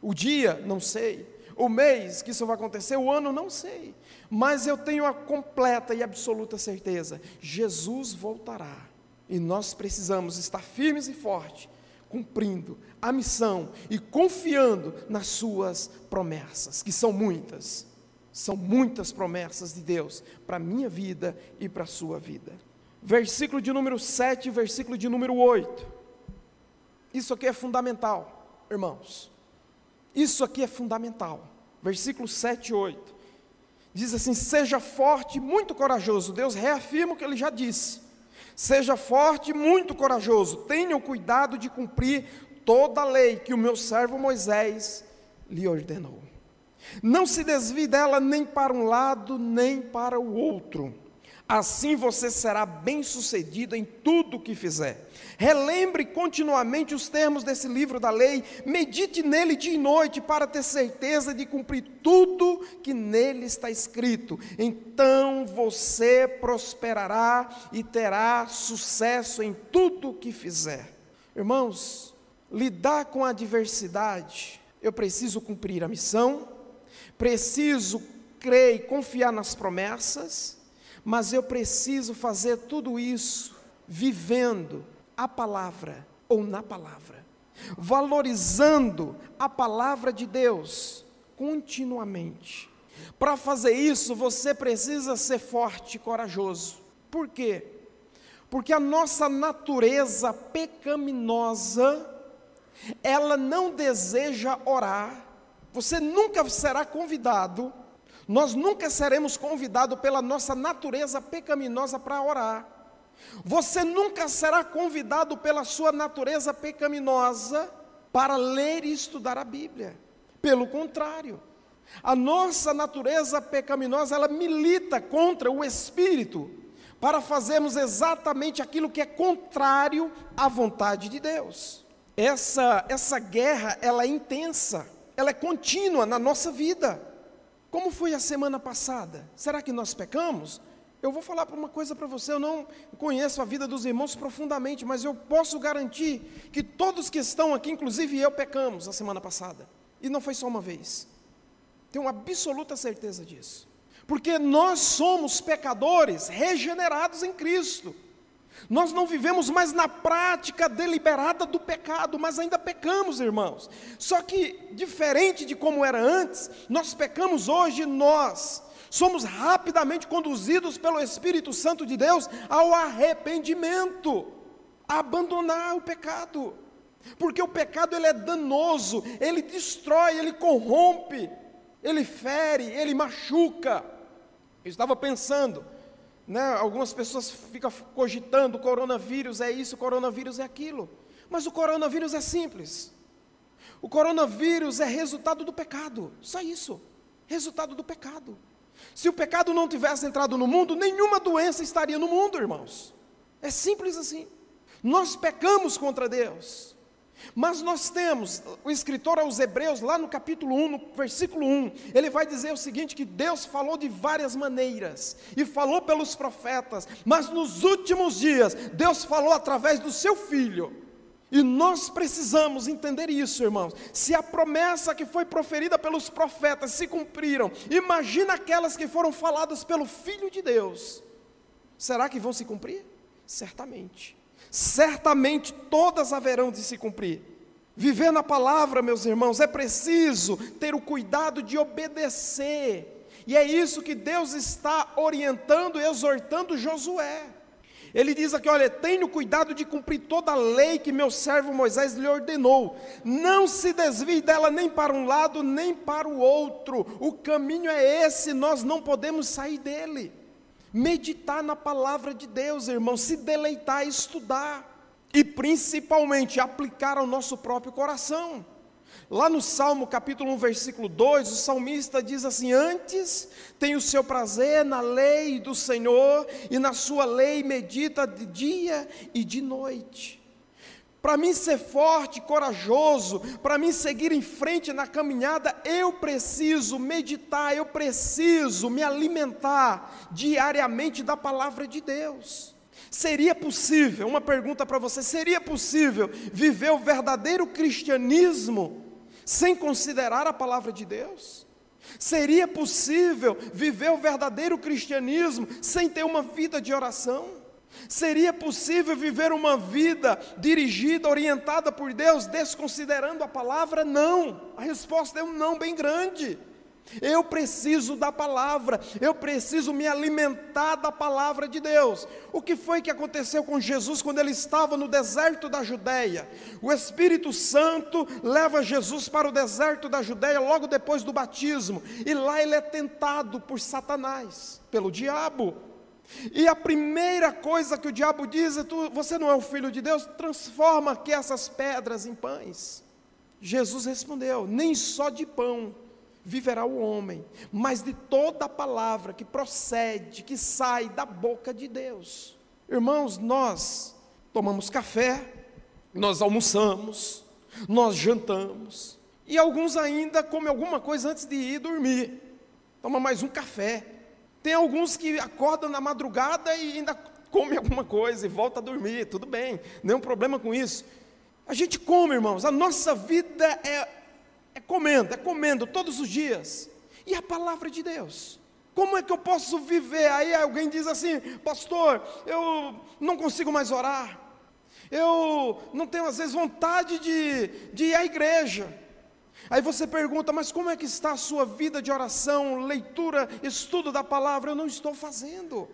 C: O dia, não sei. O mês que isso vai acontecer, o ano, não sei. Mas eu tenho a completa e absoluta certeza: Jesus voltará. E nós precisamos estar firmes e fortes, cumprindo a missão e confiando nas Suas promessas, que são muitas. São muitas promessas de Deus para a minha vida e para a sua vida. Versículo de número 7, versículo de número 8. Isso aqui é fundamental, irmãos. Isso aqui é fundamental. Versículo 7 e 8. Diz assim: Seja forte, muito corajoso. Deus reafirma o que ele já disse. Seja forte e muito corajoso, tenha o cuidado de cumprir toda a lei que o meu servo Moisés lhe ordenou. Não se desvie dela nem para um lado, nem para o outro Assim você será bem-sucedido em tudo o que fizer. Relembre continuamente os termos desse livro da lei, medite nele dia e noite para ter certeza de cumprir tudo que nele está escrito. Então você prosperará e terá sucesso em tudo o que fizer. Irmãos, lidar com a adversidade, eu preciso cumprir a missão, preciso crer e confiar nas promessas mas eu preciso fazer tudo isso vivendo a palavra ou na palavra, valorizando a palavra de Deus continuamente. Para fazer isso, você precisa ser forte e corajoso. Por quê? Porque a nossa natureza pecaminosa, ela não deseja orar. Você nunca será convidado nós nunca seremos convidados pela nossa natureza pecaminosa para orar. Você nunca será convidado pela sua natureza pecaminosa para ler e estudar a Bíblia. Pelo contrário, a nossa natureza pecaminosa, ela milita contra o espírito para fazermos exatamente aquilo que é contrário à vontade de Deus. Essa essa guerra, ela é intensa, ela é contínua na nossa vida. Como foi a semana passada? Será que nós pecamos? Eu vou falar uma coisa para você, eu não conheço a vida dos irmãos profundamente, mas eu posso garantir que todos que estão aqui, inclusive eu, pecamos a semana passada. E não foi só uma vez. Tenho absoluta certeza disso. Porque nós somos pecadores regenerados em Cristo. Nós não vivemos mais na prática deliberada do pecado, mas ainda pecamos, irmãos. Só que, diferente de como era antes, nós pecamos hoje, nós somos rapidamente conduzidos pelo Espírito Santo de Deus ao arrependimento, a abandonar o pecado. Porque o pecado ele é danoso, ele destrói, ele corrompe, ele fere, ele machuca. Eu estava pensando, né, algumas pessoas ficam cogitando: coronavírus é isso, coronavírus é aquilo. Mas o coronavírus é simples. O coronavírus é resultado do pecado, só isso. Resultado do pecado. Se o pecado não tivesse entrado no mundo, nenhuma doença estaria no mundo, irmãos. É simples assim. Nós pecamos contra Deus. Mas nós temos, o escritor aos Hebreus, lá no capítulo 1, no versículo 1, ele vai dizer o seguinte: que Deus falou de várias maneiras, e falou pelos profetas, mas nos últimos dias, Deus falou através do seu filho. E nós precisamos entender isso, irmãos. Se a promessa que foi proferida pelos profetas se cumpriram, imagina aquelas que foram faladas pelo Filho de Deus. Será que vão se cumprir? Certamente certamente todas haverão de se cumprir. Viver na palavra, meus irmãos, é preciso ter o cuidado de obedecer, e é isso que Deus está orientando e exortando Josué. Ele diz aqui: olha, tenha cuidado de cumprir toda a lei que meu servo Moisés lhe ordenou. Não se desvie dela nem para um lado, nem para o outro. O caminho é esse, nós não podemos sair dele meditar na palavra de Deus, irmão, se deleitar, estudar e principalmente aplicar ao nosso próprio coração. Lá no Salmo capítulo 1, versículo 2, o salmista diz assim: Antes tem o seu prazer na lei do Senhor, e na sua lei medita de dia e de noite. Para mim ser forte, corajoso, para mim seguir em frente na caminhada, eu preciso meditar, eu preciso me alimentar diariamente da palavra de Deus. Seria possível, uma pergunta para você: seria possível viver o verdadeiro cristianismo sem considerar a palavra de Deus? Seria possível viver o verdadeiro cristianismo sem ter uma vida de oração? Seria possível viver uma vida dirigida, orientada por Deus, desconsiderando a palavra? Não. A resposta é um não bem grande. Eu preciso da palavra, eu preciso me alimentar da palavra de Deus. O que foi que aconteceu com Jesus quando ele estava no deserto da Judéia? O Espírito Santo leva Jesus para o deserto da Judéia logo depois do batismo, e lá ele é tentado por Satanás, pelo diabo. E a primeira coisa que o diabo diz é: tu, você não é o filho de Deus, transforma aqui essas pedras em pães. Jesus respondeu: nem só de pão viverá o homem, mas de toda a palavra que procede, que sai da boca de Deus. Irmãos, nós tomamos café, nós almoçamos, nós jantamos, e alguns ainda comem alguma coisa antes de ir dormir. Toma mais um café. Tem alguns que acordam na madrugada e ainda come alguma coisa e volta a dormir, tudo bem, nenhum problema com isso. A gente come, irmãos, a nossa vida é, é comendo, é comendo todos os dias. E a palavra de Deus? Como é que eu posso viver? Aí alguém diz assim, pastor, eu não consigo mais orar, eu não tenho às vezes vontade de, de ir à igreja. Aí você pergunta, mas como é que está a sua vida de oração, leitura, estudo da palavra? Eu não estou fazendo.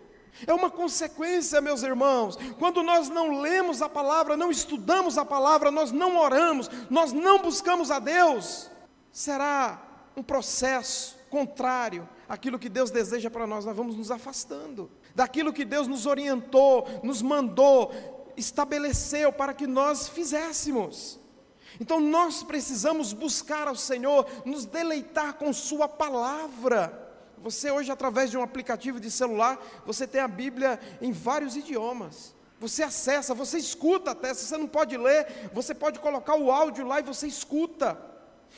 C: É uma consequência, meus irmãos. Quando nós não lemos a palavra, não estudamos a palavra, nós não oramos, nós não buscamos a Deus, será um processo contrário àquilo que Deus deseja para nós. Nós vamos nos afastando daquilo que Deus nos orientou, nos mandou, estabeleceu para que nós fizéssemos. Então nós precisamos buscar ao Senhor, nos deleitar com Sua palavra. Você hoje, através de um aplicativo de celular, você tem a Bíblia em vários idiomas. Você acessa, você escuta até, se você não pode ler, você pode colocar o áudio lá e você escuta.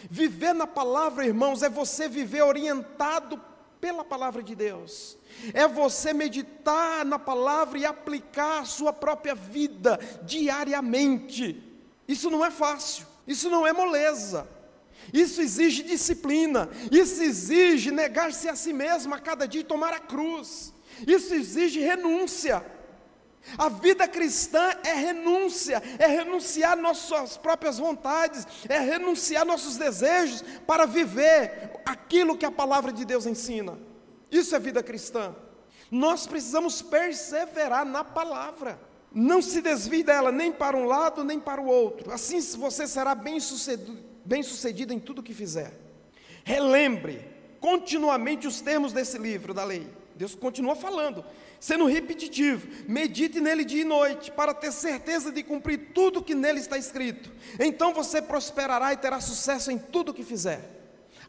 C: Viver na palavra, irmãos, é você viver orientado pela palavra de Deus. É você meditar na palavra e aplicar a sua própria vida diariamente. Isso não é fácil, isso não é moleza. Isso exige disciplina, isso exige negar-se a si mesmo a cada dia e tomar a cruz. Isso exige renúncia. A vida cristã é renúncia, é renunciar nossas próprias vontades, é renunciar nossos desejos para viver aquilo que a palavra de Deus ensina. Isso é vida cristã. Nós precisamos perseverar na palavra. Não se desvie dela nem para um lado nem para o outro. Assim você será bem sucedido, bem sucedido em tudo que fizer. Relembre continuamente os termos desse livro da lei. Deus continua falando sendo repetitivo. Medite nele dia e noite, para ter certeza de cumprir tudo que nele está escrito. Então você prosperará e terá sucesso em tudo que fizer.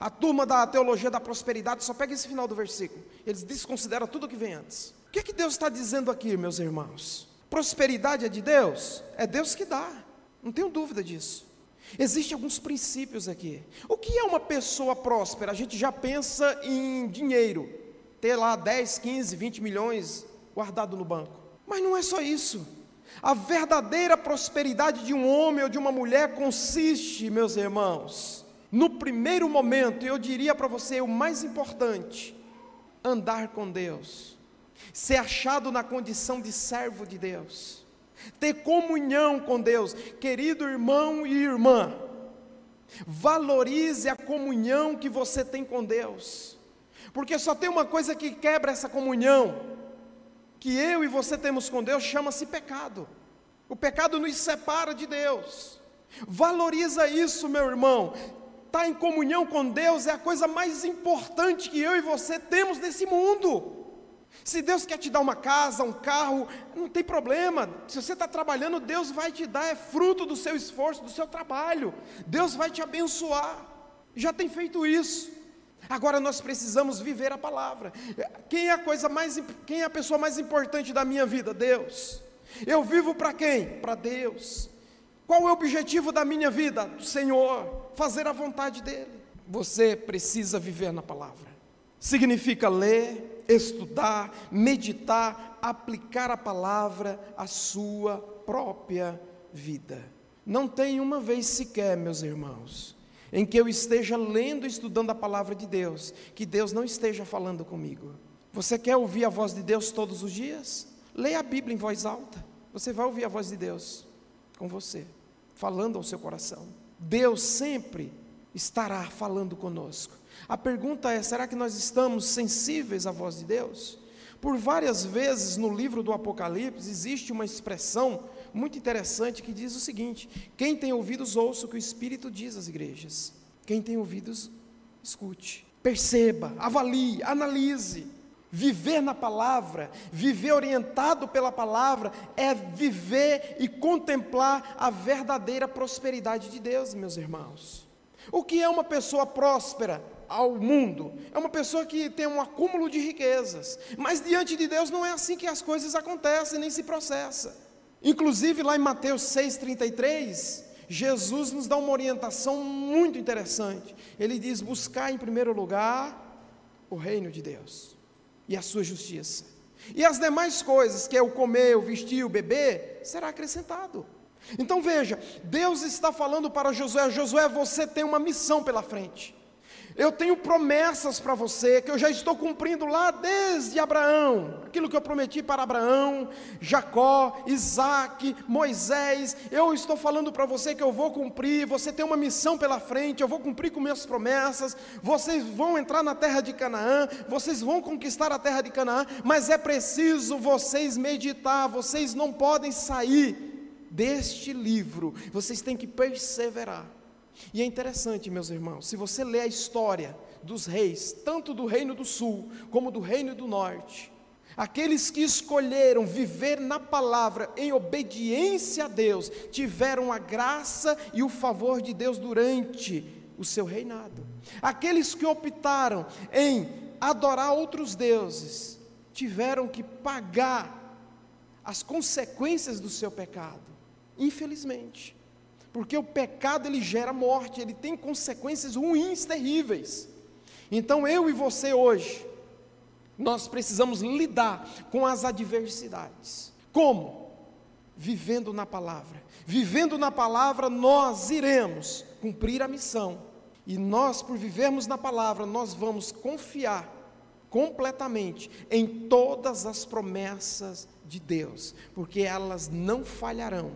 C: A turma da teologia da prosperidade só pega esse final do versículo. Eles desconsideram tudo que vem antes. O que é que Deus está dizendo aqui, meus irmãos? Prosperidade é de Deus? É Deus que dá. Não tenho dúvida disso. Existem alguns princípios aqui. O que é uma pessoa próspera? A gente já pensa em dinheiro ter lá 10, 15, 20 milhões guardado no banco. Mas não é só isso. A verdadeira prosperidade de um homem ou de uma mulher consiste, meus irmãos, no primeiro momento, eu diria para você o mais importante, andar com Deus, ser achado na condição de servo de Deus, ter comunhão com Deus, querido irmão e irmã, valorize a comunhão que você tem com Deus. Porque só tem uma coisa que quebra essa comunhão, que eu e você temos com Deus, chama-se pecado. O pecado nos separa de Deus. Valoriza isso, meu irmão. Estar tá em comunhão com Deus é a coisa mais importante que eu e você temos nesse mundo. Se Deus quer te dar uma casa, um carro, não tem problema. Se você está trabalhando, Deus vai te dar, é fruto do seu esforço, do seu trabalho. Deus vai te abençoar. Já tem feito isso. Agora nós precisamos viver a palavra. Quem é a coisa mais quem é a pessoa mais importante da minha vida? Deus. Eu vivo para quem? Para Deus. Qual é o objetivo da minha vida? Do Senhor, fazer a vontade dele. Você precisa viver na palavra. Significa ler, estudar, meditar, aplicar a palavra à sua própria vida. Não tem uma vez sequer, meus irmãos, em que eu esteja lendo e estudando a palavra de Deus, que Deus não esteja falando comigo. Você quer ouvir a voz de Deus todos os dias? Leia a Bíblia em voz alta. Você vai ouvir a voz de Deus com você, falando ao seu coração. Deus sempre estará falando conosco. A pergunta é: será que nós estamos sensíveis à voz de Deus? Por várias vezes no livro do Apocalipse existe uma expressão muito interessante que diz o seguinte: quem tem ouvidos, ouça o que o Espírito diz às igrejas. Quem tem ouvidos, escute, perceba, avalie, analise. Viver na palavra, viver orientado pela palavra, é viver e contemplar a verdadeira prosperidade de Deus, meus irmãos. O que é uma pessoa próspera ao mundo? É uma pessoa que tem um acúmulo de riquezas, mas diante de Deus não é assim que as coisas acontecem, nem se processa. Inclusive, lá em Mateus 6,33, Jesus nos dá uma orientação muito interessante. Ele diz: buscar em primeiro lugar o reino de Deus e a sua justiça. E as demais coisas, que é o comer, o vestir, o beber, será acrescentado. Então veja, Deus está falando para Josué: Josué, você tem uma missão pela frente. Eu tenho promessas para você que eu já estou cumprindo lá desde Abraão, aquilo que eu prometi para Abraão, Jacó, Isaac, Moisés. Eu estou falando para você que eu vou cumprir. Você tem uma missão pela frente, eu vou cumprir com minhas promessas. Vocês vão entrar na terra de Canaã, vocês vão conquistar a terra de Canaã, mas é preciso vocês meditar, vocês não podem sair deste livro, vocês têm que perseverar. E é interessante, meus irmãos, se você ler a história dos reis, tanto do reino do sul como do reino do norte, Aqueles que escolheram viver na palavra em obediência a Deus, tiveram a graça e o favor de Deus durante o seu reinado. Aqueles que optaram em adorar outros deuses, tiveram que pagar as consequências do seu pecado, infelizmente. Porque o pecado ele gera morte, ele tem consequências ruins, terríveis. Então eu e você hoje, nós precisamos lidar com as adversidades. Como? Vivendo na palavra. Vivendo na palavra, nós iremos cumprir a missão. E nós, por vivermos na palavra, nós vamos confiar completamente em todas as promessas de Deus, porque elas não falharão.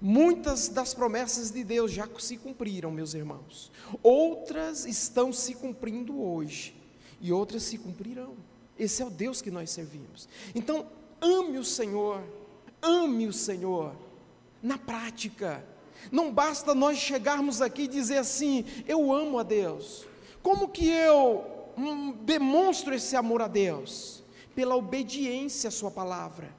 C: Muitas das promessas de Deus já se cumpriram, meus irmãos. Outras estão se cumprindo hoje e outras se cumprirão. Esse é o Deus que nós servimos. Então, ame o Senhor, ame o Senhor na prática. Não basta nós chegarmos aqui e dizer assim: eu amo a Deus. Como que eu hum, demonstro esse amor a Deus? Pela obediência à Sua palavra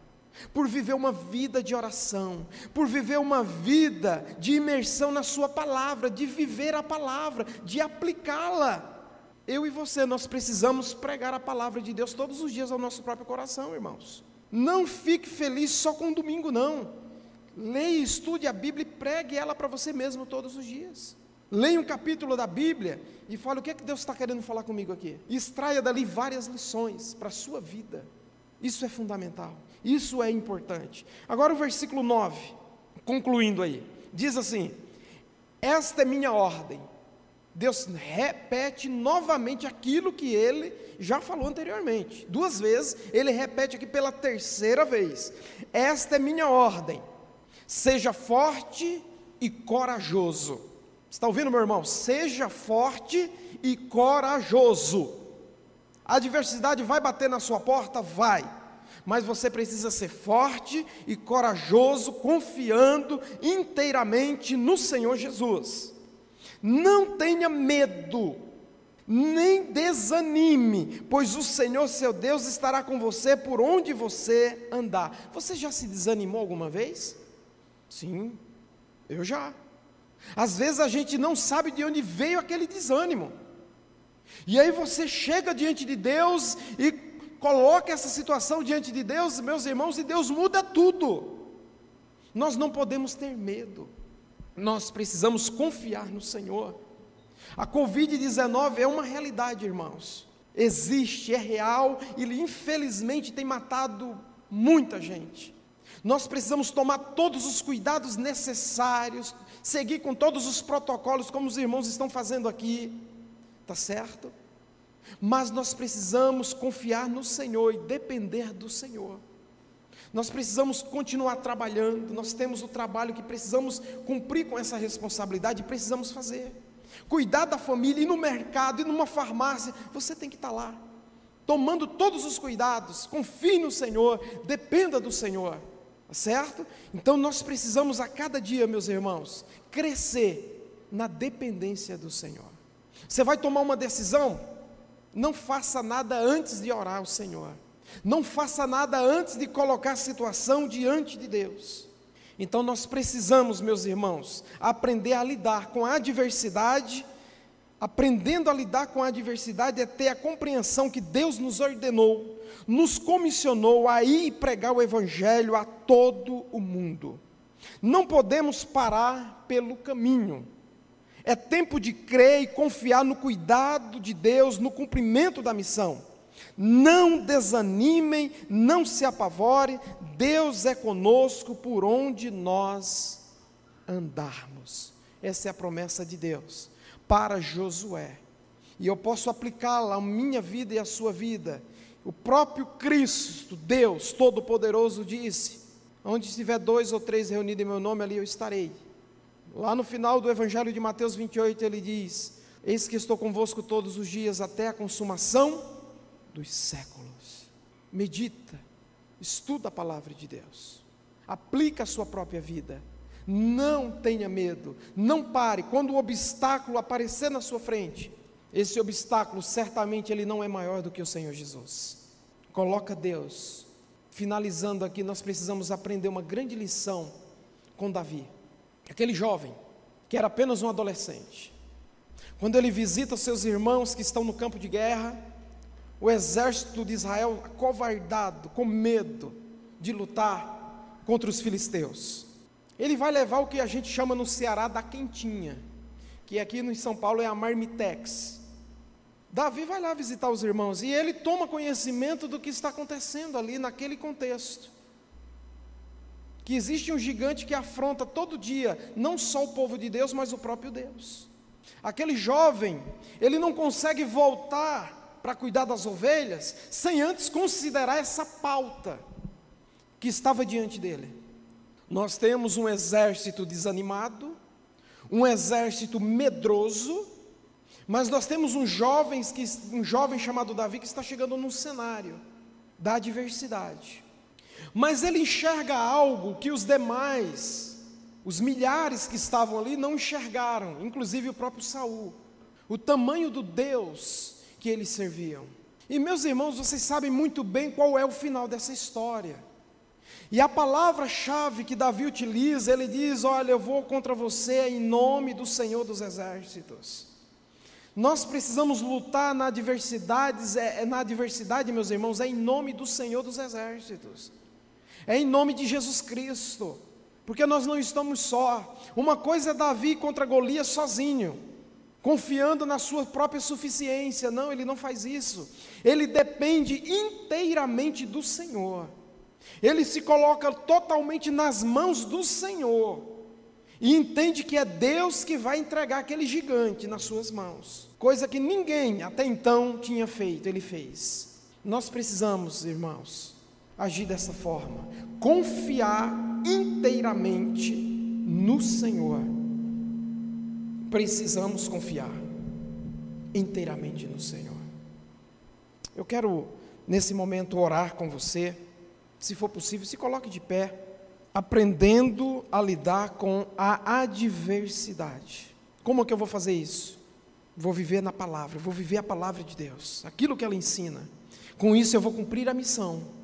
C: por viver uma vida de oração, por viver uma vida de imersão na Sua palavra, de viver a palavra, de aplicá-la. Eu e você, nós precisamos pregar a palavra de Deus todos os dias ao nosso próprio coração, irmãos. Não fique feliz só com o domingo, não. Leia, estude a Bíblia e pregue ela para você mesmo todos os dias. Leia um capítulo da Bíblia e fale o que é que Deus está querendo falar comigo aqui. extraia dali várias lições para a sua vida. Isso é fundamental. Isso é importante. Agora o versículo 9, concluindo aí, diz assim: Esta é minha ordem Deus repete novamente aquilo que ele já falou anteriormente. Duas vezes, ele repete aqui pela terceira vez: Esta é minha ordem, seja forte e corajoso. Está ouvindo, meu irmão? Seja forte e corajoso. A adversidade vai bater na sua porta? Vai. Mas você precisa ser forte e corajoso, confiando inteiramente no Senhor Jesus. Não tenha medo, nem desanime, pois o Senhor seu Deus estará com você por onde você andar. Você já se desanimou alguma vez? Sim, eu já. Às vezes a gente não sabe de onde veio aquele desânimo. E aí você chega diante de Deus e coloca essa situação diante de Deus, meus irmãos, e Deus muda tudo. Nós não podemos ter medo. Nós precisamos confiar no Senhor. A Covid-19 é uma realidade, irmãos. Existe, é real e infelizmente tem matado muita gente. Nós precisamos tomar todos os cuidados necessários, seguir com todos os protocolos, como os irmãos estão fazendo aqui, tá certo? Mas nós precisamos confiar no Senhor e depender do Senhor. Nós precisamos continuar trabalhando, nós temos o trabalho que precisamos cumprir com essa responsabilidade, precisamos fazer. Cuidar da família, ir no mercado, ir numa farmácia, você tem que estar lá, tomando todos os cuidados, confie no Senhor, dependa do Senhor, tá certo? Então nós precisamos a cada dia, meus irmãos, crescer na dependência do Senhor. Você vai tomar uma decisão? Não faça nada antes de orar ao Senhor. Não faça nada antes de colocar a situação diante de Deus. Então nós precisamos, meus irmãos, aprender a lidar com a adversidade. Aprendendo a lidar com a adversidade é ter a compreensão que Deus nos ordenou, nos comissionou a ir pregar o Evangelho a todo o mundo. Não podemos parar pelo caminho. É tempo de crer e confiar no cuidado de Deus, no cumprimento da missão. Não desanimem, não se apavorem, Deus é conosco por onde nós andarmos. Essa é a promessa de Deus para Josué. E eu posso aplicá-la à minha vida e à sua vida. O próprio Cristo, Deus Todo-Poderoso, disse: Onde estiver dois ou três reunidos em meu nome, ali eu estarei. Lá no final do Evangelho de Mateus 28, ele diz: Eis que estou convosco todos os dias até a consumação dos séculos. Medita, estuda a palavra de Deus, aplica a sua própria vida. Não tenha medo, não pare. Quando o obstáculo aparecer na sua frente, esse obstáculo certamente ele não é maior do que o Senhor Jesus. coloca Deus. Finalizando aqui, nós precisamos aprender uma grande lição com Davi. Aquele jovem, que era apenas um adolescente. Quando ele visita seus irmãos que estão no campo de guerra, o exército de Israel acovardado, com medo de lutar contra os filisteus. Ele vai levar o que a gente chama no Ceará da quentinha, que aqui no São Paulo é a marmitex. Davi vai lá visitar os irmãos e ele toma conhecimento do que está acontecendo ali naquele contexto. Que existe um gigante que afronta todo dia, não só o povo de Deus, mas o próprio Deus. Aquele jovem, ele não consegue voltar para cuidar das ovelhas sem antes considerar essa pauta que estava diante dele. Nós temos um exército desanimado, um exército medroso, mas nós temos um jovem, que, um jovem chamado Davi que está chegando num cenário da adversidade. Mas ele enxerga algo que os demais, os milhares que estavam ali, não enxergaram, inclusive o próprio Saul. O tamanho do Deus que eles serviam. E meus irmãos, vocês sabem muito bem qual é o final dessa história. E a palavra-chave que Davi utiliza, ele diz: Olha, eu vou contra você em nome do Senhor dos Exércitos. Nós precisamos lutar na adversidade, é, na adversidade, meus irmãos, é em nome do Senhor dos Exércitos, é em nome de Jesus Cristo, porque nós não estamos só. Uma coisa é Davi contra Golias sozinho, confiando na sua própria suficiência. Não, ele não faz isso. Ele depende inteiramente do Senhor. Ele se coloca totalmente nas mãos do Senhor e entende que é Deus que vai entregar aquele gigante nas suas mãos, coisa que ninguém até então tinha feito, ele fez. Nós precisamos, irmãos, agir dessa forma, confiar inteiramente no Senhor. Precisamos confiar inteiramente no Senhor. Eu quero, nesse momento, orar com você se for possível, se coloque de pé, aprendendo a lidar com a adversidade. Como é que eu vou fazer isso? Vou viver na palavra, vou viver a palavra de Deus, aquilo que ela ensina. Com isso eu vou cumprir a missão.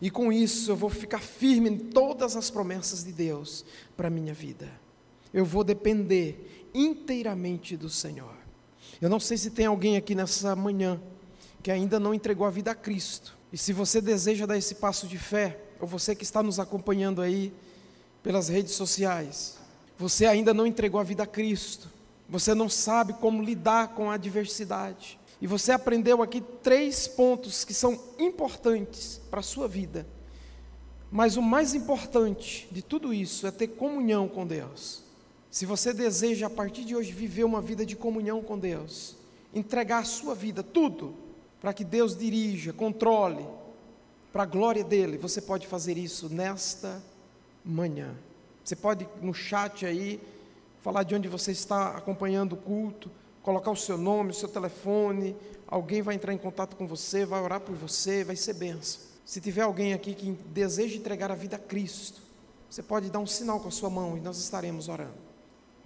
C: E com isso eu vou ficar firme em todas as promessas de Deus para a minha vida. Eu vou depender inteiramente do Senhor. Eu não sei se tem alguém aqui nessa manhã que ainda não entregou a vida a Cristo. E se você deseja dar esse passo de fé, ou você que está nos acompanhando aí pelas redes sociais, você ainda não entregou a vida a Cristo, você não sabe como lidar com a adversidade, e você aprendeu aqui três pontos que são importantes para a sua vida. Mas o mais importante de tudo isso é ter comunhão com Deus. Se você deseja a partir de hoje viver uma vida de comunhão com Deus, entregar a sua vida, tudo, para que Deus dirija, controle, para a glória dele, você pode fazer isso nesta manhã. Você pode no chat aí falar de onde você está acompanhando o culto, colocar o seu nome, o seu telefone, alguém vai entrar em contato com você, vai orar por você, vai ser benção. Se tiver alguém aqui que deseja entregar a vida a Cristo, você pode dar um sinal com a sua mão e nós estaremos orando.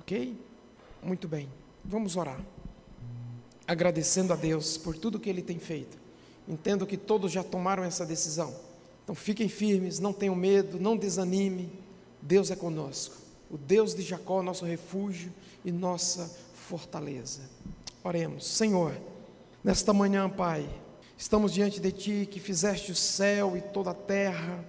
C: Ok? Muito bem, vamos orar agradecendo a Deus por tudo que Ele tem feito. Entendo que todos já tomaram essa decisão. Então fiquem firmes, não tenham medo, não desanime. Deus é conosco. O Deus de Jacó, nosso refúgio e nossa fortaleza. Oremos, Senhor, nesta manhã, Pai, estamos diante de Ti que fizeste o céu e toda a terra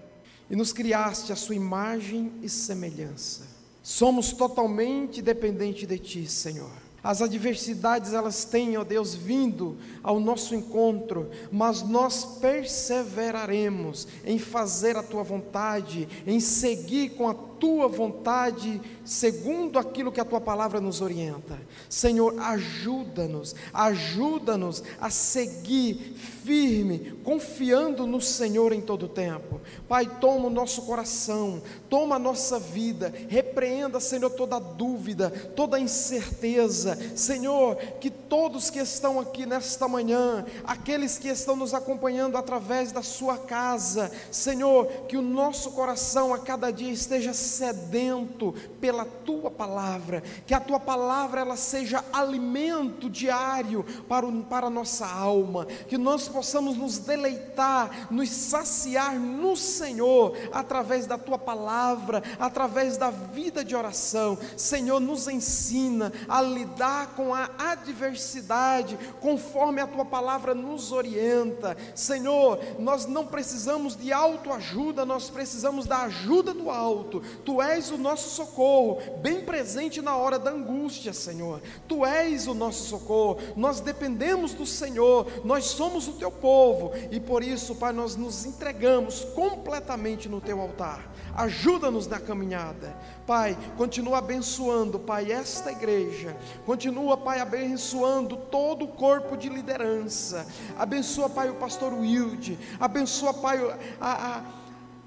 C: e nos criaste a Sua imagem e semelhança. Somos totalmente dependentes de Ti, Senhor. As adversidades elas têm, ó Deus, vindo ao nosso encontro, mas nós perseveraremos em fazer a tua vontade, em seguir com a tua vontade, segundo aquilo que a tua palavra nos orienta. Senhor, ajuda-nos, ajuda-nos a seguir firme, confiando no Senhor em todo o tempo. Pai, toma o nosso coração, toma a nossa vida, repreenda, Senhor, toda dúvida, toda incerteza. Senhor, que todos que estão aqui nesta manhã, aqueles que estão nos acompanhando através da sua casa, Senhor, que o nosso coração a cada dia esteja sedento pela tua palavra, que a tua palavra ela seja alimento diário para, o, para a nossa alma, que nós possamos nos deleitar, nos saciar no Senhor, através da tua palavra, através da vida de oração. Senhor, nos ensina a lidar com a adversidade, conforme a tua palavra nos orienta. Senhor, nós não precisamos de autoajuda, nós precisamos da ajuda do alto. Tu és o nosso socorro, bem presente na hora da angústia, Senhor. Tu és o nosso socorro. Nós dependemos do Senhor. Nós somos o teu povo e por isso, Pai, nós nos entregamos completamente no teu altar. Ajuda-nos na caminhada. Pai, continua abençoando, Pai, esta igreja. Continua, Pai, abençoando todo o corpo de liderança. Abençoa, Pai, o pastor Wilde. Abençoa, Pai, a, a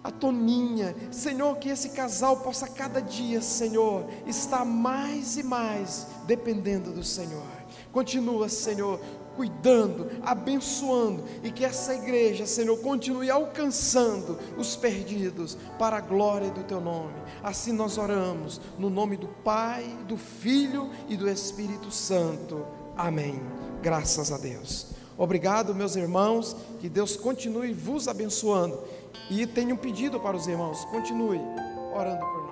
C: a Toninha, Senhor, que esse casal possa cada dia, Senhor, estar mais e mais dependendo do Senhor. Continua, Senhor, cuidando, abençoando e que essa igreja, Senhor, continue alcançando os perdidos para a glória do teu nome. Assim nós oramos, no nome do Pai, do Filho e do Espírito Santo. Amém. Graças a Deus. Obrigado, meus irmãos, que Deus continue vos abençoando. E tenho um pedido para os irmãos: continue orando por